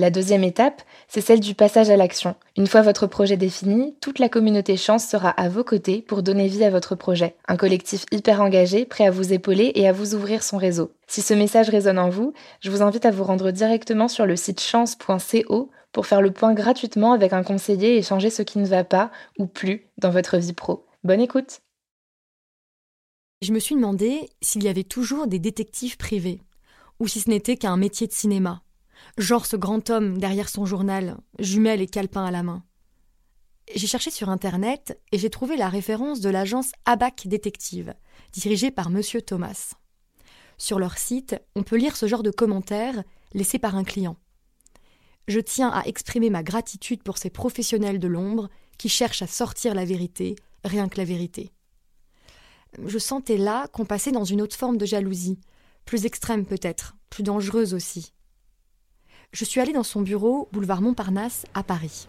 La deuxième étape, c'est celle du passage à l'action. Une fois votre projet défini, toute la communauté Chance sera à vos côtés pour donner vie à votre projet. Un collectif hyper engagé, prêt à vous épauler et à vous ouvrir son réseau. Si ce message résonne en vous, je vous invite à vous rendre directement sur le site chance.co pour faire le point gratuitement avec un conseiller et changer ce qui ne va pas ou plus dans votre vie pro. Bonne écoute Je me suis demandé s'il y avait toujours des détectives privés, ou si ce n'était qu'un métier de cinéma genre ce grand homme derrière son journal, jumelle et calepin à la main. J'ai cherché sur internet et j'ai trouvé la référence de l'agence Abac Détective, dirigée par monsieur Thomas. Sur leur site, on peut lire ce genre de commentaires laissés par un client. Je tiens à exprimer ma gratitude pour ces professionnels de l'ombre qui cherchent à sortir la vérité, rien que la vérité. Je sentais là qu'on passait dans une autre forme de jalousie, plus extrême peut-être, plus dangereuse aussi je suis allée dans son bureau, boulevard Montparnasse, à Paris.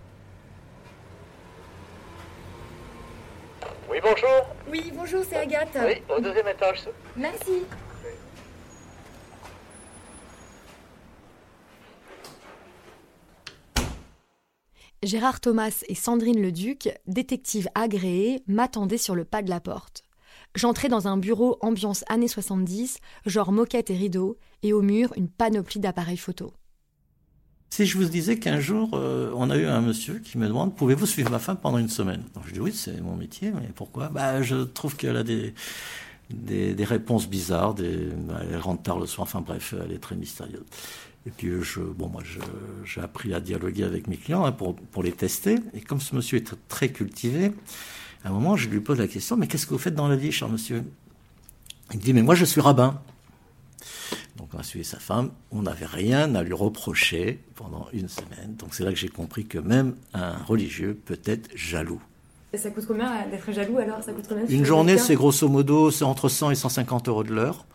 Oui, bonjour. Oui, bonjour, c'est Agathe. Oui, au deuxième étage. Merci. Gérard Thomas et Sandrine Leduc, détectives agréés, m'attendaient sur le pas de la porte. J'entrais dans un bureau ambiance années 70, genre moquette et rideaux, et au mur une panoplie d'appareils photo. Si je vous disais qu'un jour, euh, on a eu un monsieur qui me demande Pouvez-vous suivre ma femme pendant une semaine? Donc je dis Oui, c'est mon métier, mais pourquoi? Bah, Je trouve qu'elle a des, des, réponses bizarres, des, bah, elle rentre tard le soir, enfin bref, elle est très mystérieuse. Et puis, je, bon, moi, j'ai appris à dialoguer avec mes clients hein, pour, pour les tester. Et comme ce monsieur est très cultivé, à un moment, je lui pose la question Mais qu'est-ce que vous faites dans la vie, cher monsieur? Il me dit Mais moi, je suis rabbin. A suivi sa femme, on n'avait rien à lui reprocher pendant une semaine. Donc c'est là que j'ai compris que même un religieux peut être jaloux. Et ça coûte combien d'être jaloux alors? Ça coûte combien Une journée, c'est grosso modo, c'est entre 100 et 150 euros de l'heure.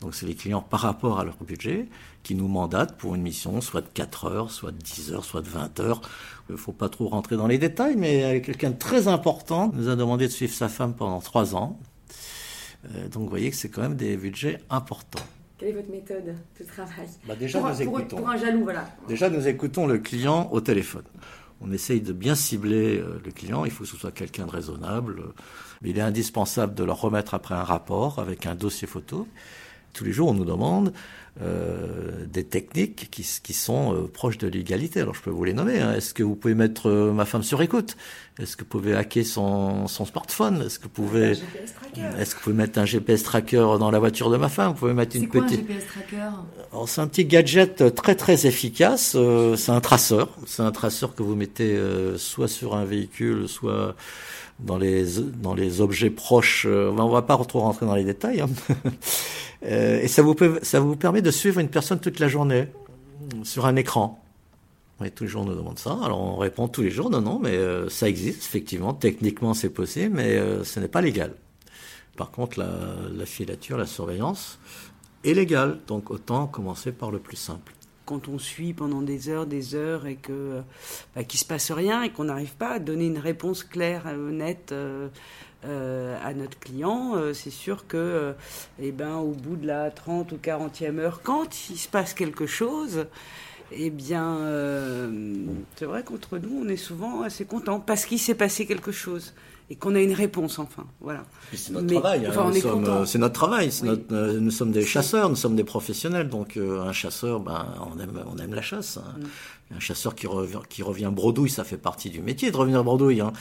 Donc c'est les clients par rapport à leur budget qui nous mandatent pour une mission, soit de 4 heures, soit de 10 heures, soit de 20 heures. Il ne faut pas trop rentrer dans les détails, mais quelqu'un de très important nous a demandé de suivre sa femme pendant 3 ans. Euh, donc vous voyez que c'est quand même des budgets importants. Quelle est votre méthode de travail bah déjà, nous écoutons. Pour un jaloux, voilà. Déjà, nous écoutons le client au téléphone. On essaye de bien cibler euh, le client. Il faut que ce soit quelqu'un de raisonnable. Mais il est indispensable de leur remettre après un rapport avec un dossier photo. Tous les jours, on nous demande des techniques qui, qui sont euh, proches de l'égalité. Alors je peux vous les nommer. Hein. Est-ce que vous pouvez mettre euh, ma femme sur écoute? Est-ce que vous pouvez hacker son, son smartphone? Est-ce que vous pouvez Est-ce que vous pouvez mettre un GPS tracker dans la voiture de ma femme? Vous pouvez mettre une quoi, petite. Un GPS tracker? C'est un petit gadget très très efficace. c'est un traceur. C'est un traceur que vous mettez soit sur un véhicule, soit dans les dans les objets proches. on va pas trop rentrer dans les détails. Hein. Euh, et ça vous, peut, ça vous permet de suivre une personne toute la journée sur un écran. Oui, tous les jours on nous demande ça. Alors on répond tous les jours, non, non, mais euh, ça existe, effectivement. Techniquement c'est possible, mais euh, ce n'est pas légal. Par contre, la, la, filature, la surveillance et légal. Donc autant commencer par le plus simple quand on suit pendant des heures, des heures et que bah, se passe rien et qu'on n'arrive pas à donner une réponse claire, honnête euh, euh, à notre client, euh, c'est sûr que, eh ben, au bout de la 30 ou 40e heure, quand il se passe quelque chose, eh bien, c'est vrai qu'entre nous, on est souvent assez content parce qu'il s'est passé quelque chose et qu'on a une réponse enfin. Voilà. C'est notre, travail. Hein. C'est notre travail. Euh, nous sommes des chasseurs, nous sommes des professionnels. Donc euh, un chasseur, ben, on aime, on aime la chasse. Hein. Mm. Un chasseur qui revient, qui revient bredouille, ça fait partie du métier de revenir bredouille. Hein.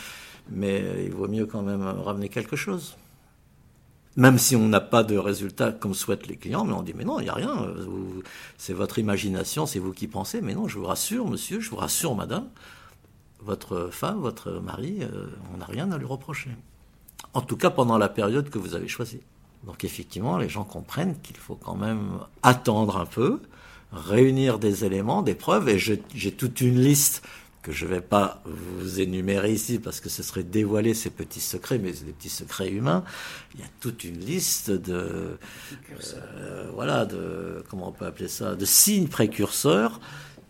Mais il vaut mieux quand même ramener quelque chose. Même si on n'a pas de résultat comme souhaitent les clients, mais on dit mais non, il n'y a rien. C'est votre imagination, c'est vous qui pensez. Mais non, je vous rassure, monsieur, je vous rassure, madame votre femme, votre mari, euh, on n'a rien à lui reprocher. En tout cas pendant la période que vous avez choisie. Donc effectivement, les gens comprennent qu'il faut quand même attendre un peu, réunir des éléments, des preuves, et j'ai toute une liste que je ne vais pas vous énumérer ici parce que ce serait dévoiler ces petits secrets, mais c'est des petits secrets humains. Il y a toute une liste de, euh, voilà, de, comment on peut appeler ça, de signes précurseurs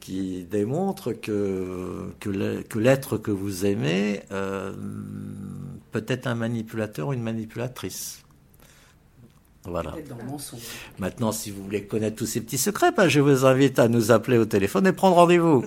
qui démontre que, que l'être que vous aimez euh, peut être un manipulateur ou une manipulatrice. Voilà. Maintenant, si vous voulez connaître tous ces petits secrets, ben, je vous invite à nous appeler au téléphone et prendre rendez-vous.